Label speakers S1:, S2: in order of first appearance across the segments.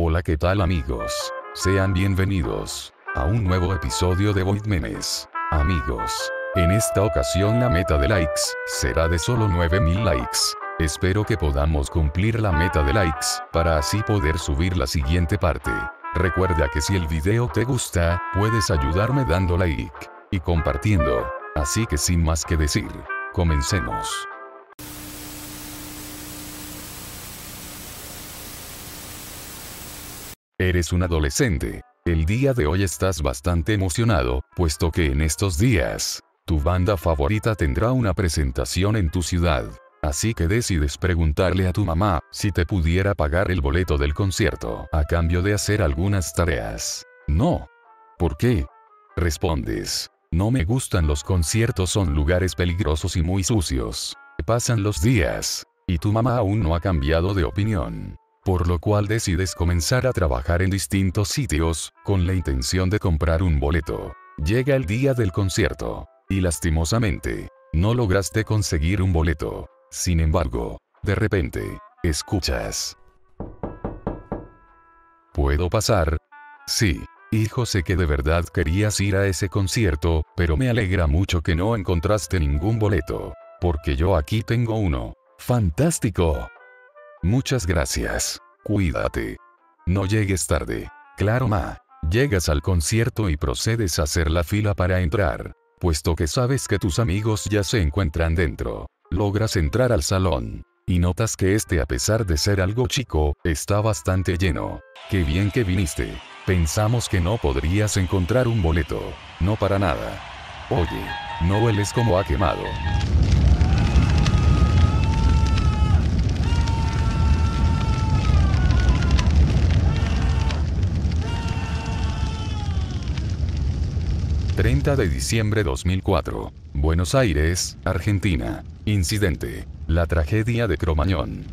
S1: Hola qué tal amigos. Sean bienvenidos a un nuevo episodio de Void Memes. Amigos, en esta ocasión la meta de likes será de solo 9000 likes. Espero que podamos cumplir la meta de likes, para así poder subir la siguiente parte. Recuerda que si el video te gusta, puedes ayudarme dando like y compartiendo. Así que sin más que decir, comencemos. Eres un adolescente. El día de hoy estás bastante emocionado, puesto que en estos días, tu banda favorita tendrá una presentación en tu ciudad. Así que decides preguntarle a tu mamá si te pudiera pagar el boleto del concierto a cambio de hacer algunas tareas. No. ¿Por qué? Respondes. No me gustan los conciertos, son lugares peligrosos y muy sucios. Pasan los días. Y tu mamá aún no ha cambiado de opinión por lo cual decides comenzar a trabajar en distintos sitios, con la intención de comprar un boleto. Llega el día del concierto, y lastimosamente, no lograste conseguir un boleto. Sin embargo, de repente, escuchas. ¿Puedo pasar? Sí. Hijo, sé que de verdad querías ir a ese concierto, pero me alegra mucho que no encontraste ningún boleto. Porque yo aquí tengo uno. ¡Fantástico! Muchas gracias. Cuídate. No llegues tarde. Claro, ma. Llegas al concierto y procedes a hacer la fila para entrar. Puesto que sabes que tus amigos ya se encuentran dentro. Logras entrar al salón. Y notas que este a pesar de ser algo chico, está bastante lleno. Qué bien que viniste. Pensamos que no podrías encontrar un boleto. No para nada. Oye, no hueles como ha quemado. 30 de diciembre 2004. Buenos Aires, Argentina. Incidente. La tragedia de Cromañón.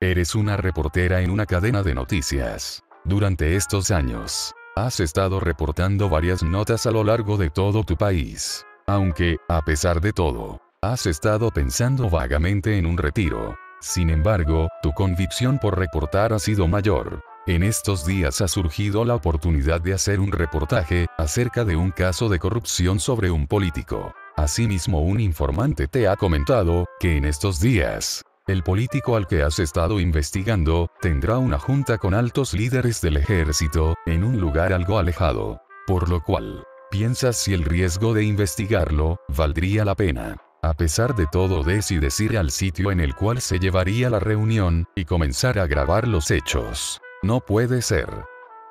S1: Eres una reportera en una cadena de noticias. Durante estos años, has estado reportando varias notas a lo largo de todo tu país. Aunque, a pesar de todo, has estado pensando vagamente en un retiro. Sin embargo, tu convicción por reportar ha sido mayor. En estos días ha surgido la oportunidad de hacer un reportaje acerca de un caso de corrupción sobre un político. Asimismo, un informante te ha comentado que en estos días, el político al que has estado investigando tendrá una junta con altos líderes del ejército en un lugar algo alejado. Por lo cual, piensas si el riesgo de investigarlo valdría la pena. A pesar de todo, decides ir al sitio en el cual se llevaría la reunión y comenzar a grabar los hechos. No puede ser.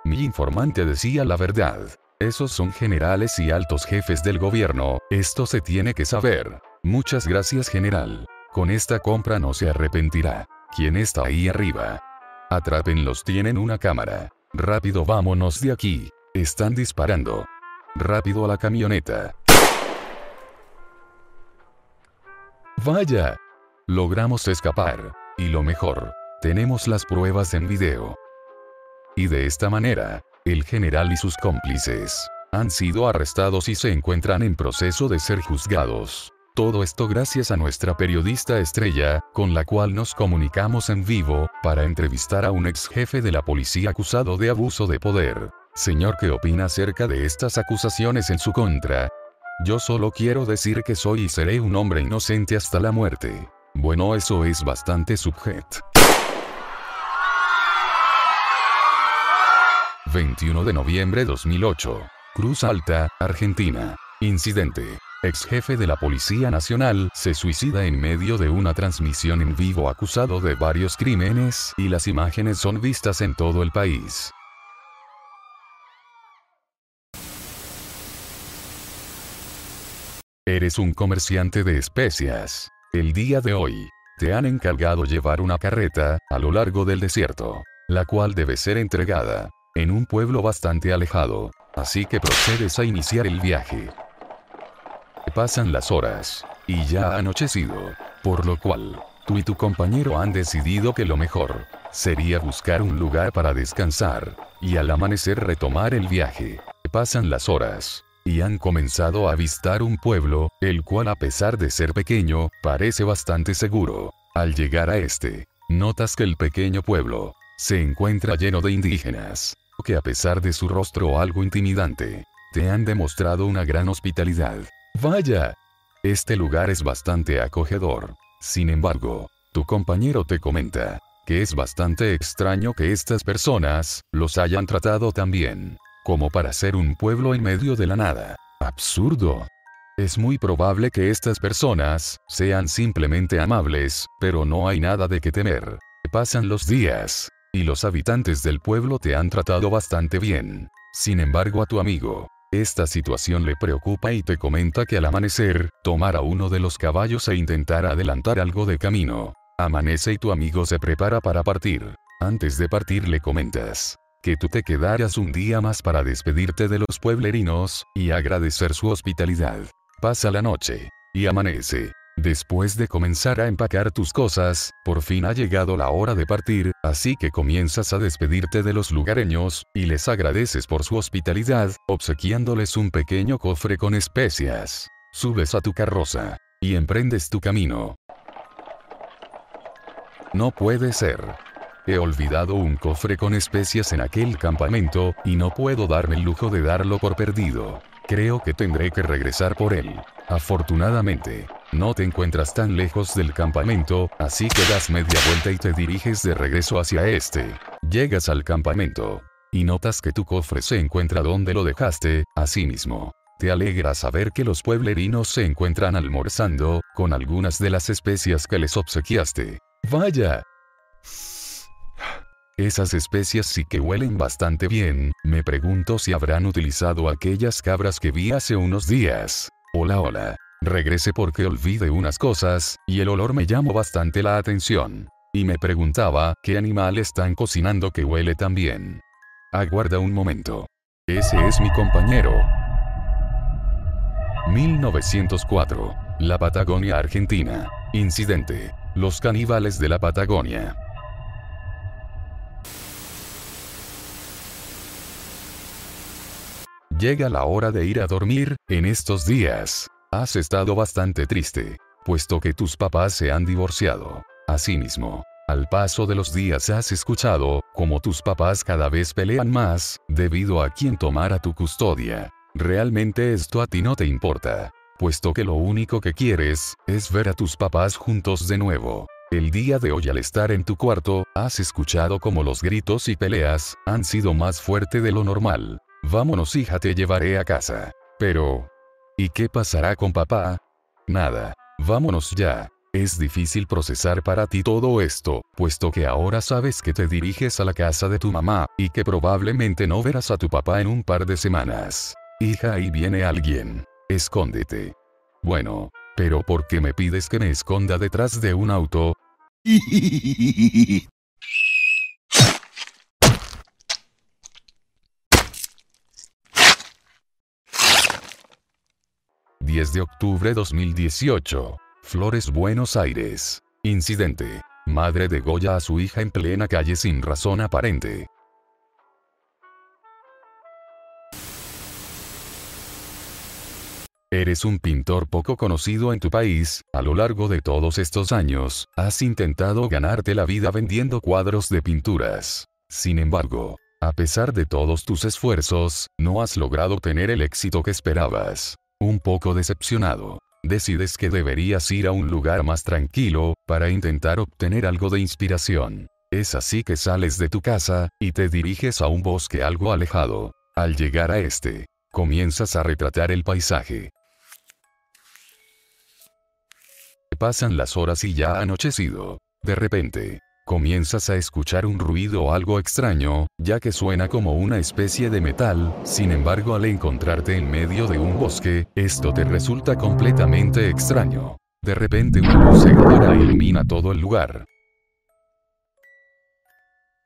S1: Mi informante decía la verdad. Esos son generales y altos jefes del gobierno, esto se tiene que saber. Muchas gracias general. Con esta compra no se arrepentirá. ¿Quién está ahí arriba? Atrápenlos, tienen una cámara. Rápido, vámonos de aquí. Están disparando. Rápido a la camioneta. Vaya. Logramos escapar. Y lo mejor, tenemos las pruebas en video. Y de esta manera, el general y sus cómplices han sido arrestados y se encuentran en proceso de ser juzgados. Todo esto gracias a nuestra periodista estrella, con la cual nos comunicamos en vivo, para entrevistar a un ex jefe de la policía acusado de abuso de poder. Señor, ¿qué opina acerca de estas acusaciones en su contra? Yo solo quiero decir que soy y seré un hombre inocente hasta la muerte. Bueno, eso es bastante subjet. 21 de noviembre 2008. Cruz Alta, Argentina. Incidente. Ex jefe de la Policía Nacional se suicida en medio de una transmisión en vivo acusado de varios crímenes y las imágenes son vistas en todo el país. Eres un comerciante de especias. El día de hoy, te han encargado llevar una carreta a lo largo del desierto, la cual debe ser entregada en un pueblo bastante alejado, así que procedes a iniciar el viaje. Pasan las horas, y ya ha anochecido, por lo cual, tú y tu compañero han decidido que lo mejor sería buscar un lugar para descansar, y al amanecer retomar el viaje. Pasan las horas, y han comenzado a avistar un pueblo, el cual a pesar de ser pequeño, parece bastante seguro. Al llegar a este, notas que el pequeño pueblo se encuentra lleno de indígenas, que a pesar de su rostro algo intimidante, te han demostrado una gran hospitalidad. Vaya, este lugar es bastante acogedor. Sin embargo, tu compañero te comenta que es bastante extraño que estas personas los hayan tratado tan bien, como para ser un pueblo en medio de la nada. Absurdo. Es muy probable que estas personas sean simplemente amables, pero no hay nada de qué temer. Pasan los días, y los habitantes del pueblo te han tratado bastante bien. Sin embargo a tu amigo, esta situación le preocupa y te comenta que al amanecer, tomará uno de los caballos e intentará adelantar algo de camino. Amanece y tu amigo se prepara para partir. Antes de partir le comentas que tú te quedarás un día más para despedirte de los pueblerinos y agradecer su hospitalidad. Pasa la noche y amanece. Después de comenzar a empacar tus cosas, por fin ha llegado la hora de partir, así que comienzas a despedirte de los lugareños, y les agradeces por su hospitalidad, obsequiándoles un pequeño cofre con especias. Subes a tu carroza, y emprendes tu camino. No puede ser. He olvidado un cofre con especias en aquel campamento, y no puedo darme el lujo de darlo por perdido. Creo que tendré que regresar por él. Afortunadamente, no te encuentras tan lejos del campamento, así que das media vuelta y te diriges de regreso hacia este. Llegas al campamento. Y notas que tu cofre se encuentra donde lo dejaste, asimismo. Te alegra saber que los pueblerinos se encuentran almorzando, con algunas de las especias que les obsequiaste. Vaya. Esas especias sí que huelen bastante bien, me pregunto si habrán utilizado aquellas cabras que vi hace unos días. Hola hola. Regresé porque olvidé unas cosas, y el olor me llamó bastante la atención. Y me preguntaba, ¿qué animal están cocinando que huele tan bien? Aguarda un momento. Ese es mi compañero. 1904. La Patagonia Argentina. Incidente. Los caníbales de la Patagonia. Llega la hora de ir a dormir, en estos días. Has estado bastante triste, puesto que tus papás se han divorciado. Asimismo, al paso de los días has escuchado, como tus papás cada vez pelean más, debido a quien tomara tu custodia. Realmente esto a ti no te importa, puesto que lo único que quieres, es ver a tus papás juntos de nuevo. El día de hoy al estar en tu cuarto, has escuchado como los gritos y peleas, han sido más fuerte de lo normal. Vámonos hija te llevaré a casa. Pero, ¿Y qué pasará con papá? Nada. Vámonos ya. Es difícil procesar para ti todo esto, puesto que ahora sabes que te diriges a la casa de tu mamá, y que probablemente no verás a tu papá en un par de semanas. Hija, ahí viene alguien. Escóndete. Bueno, pero ¿por qué me pides que me esconda detrás de un auto? 10 de octubre 2018. Flores Buenos Aires. Incidente. Madre de Goya a su hija en plena calle sin razón aparente. Eres un pintor poco conocido en tu país, a lo largo de todos estos años, has intentado ganarte la vida vendiendo cuadros de pinturas. Sin embargo, a pesar de todos tus esfuerzos, no has logrado tener el éxito que esperabas. Un poco decepcionado, decides que deberías ir a un lugar más tranquilo, para intentar obtener algo de inspiración. Es así que sales de tu casa, y te diriges a un bosque algo alejado. Al llegar a este, comienzas a retratar el paisaje. Pasan las horas y ya ha anochecido. De repente, comienzas a escuchar un ruido algo extraño, ya que suena como una especie de metal, sin embargo al encontrarte en medio de un bosque, esto te resulta completamente extraño. De repente una luz cegadora ilumina todo el lugar.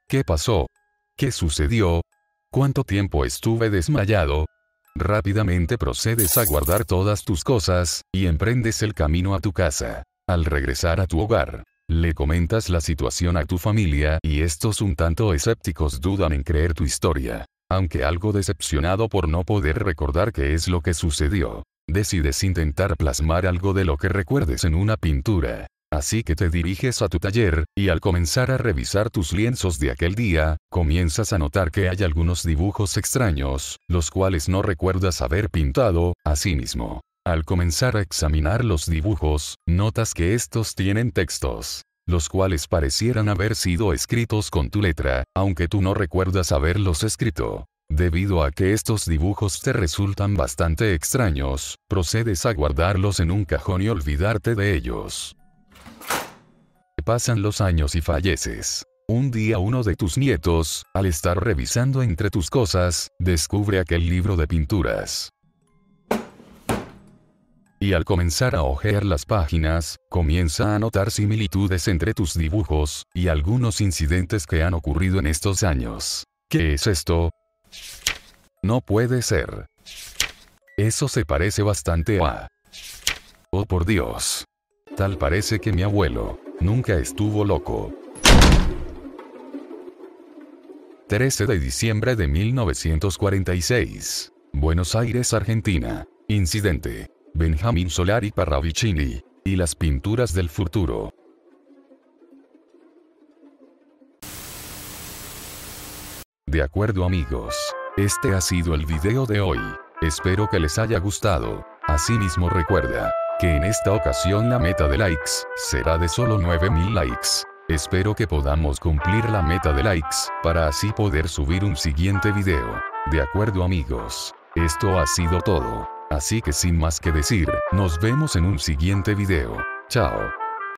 S1: ¿Qué pasó? ¿Qué sucedió? ¿Cuánto tiempo estuve desmayado? Rápidamente procedes a guardar todas tus cosas, y emprendes el camino a tu casa. Al regresar a tu hogar, le comentas la situación a tu familia y estos un tanto escépticos dudan en creer tu historia. Aunque algo decepcionado por no poder recordar qué es lo que sucedió, decides intentar plasmar algo de lo que recuerdes en una pintura. Así que te diriges a tu taller, y al comenzar a revisar tus lienzos de aquel día, comienzas a notar que hay algunos dibujos extraños, los cuales no recuerdas haber pintado, asimismo. Al comenzar a examinar los dibujos, notas que estos tienen textos, los cuales parecieran haber sido escritos con tu letra, aunque tú no recuerdas haberlos escrito. Debido a que estos dibujos te resultan bastante extraños, procedes a guardarlos en un cajón y olvidarte de ellos. Pasan los años y falleces. Un día uno de tus nietos, al estar revisando entre tus cosas, descubre aquel libro de pinturas. Y al comenzar a hojear las páginas, comienza a notar similitudes entre tus dibujos, y algunos incidentes que han ocurrido en estos años. ¿Qué es esto? No puede ser. Eso se parece bastante a... Oh por Dios. Tal parece que mi abuelo, nunca estuvo loco. 13 de diciembre de 1946. Buenos Aires, Argentina. Incidente. Benjamín Solari Parravicini. Y las pinturas del futuro. De acuerdo amigos. Este ha sido el video de hoy. Espero que les haya gustado. Asimismo recuerda, que en esta ocasión la meta de likes, será de solo 9000 likes. Espero que podamos cumplir la meta de likes, para así poder subir un siguiente video. De acuerdo amigos. Esto ha sido todo. Así que sin más que decir, nos vemos en un siguiente video. Chao.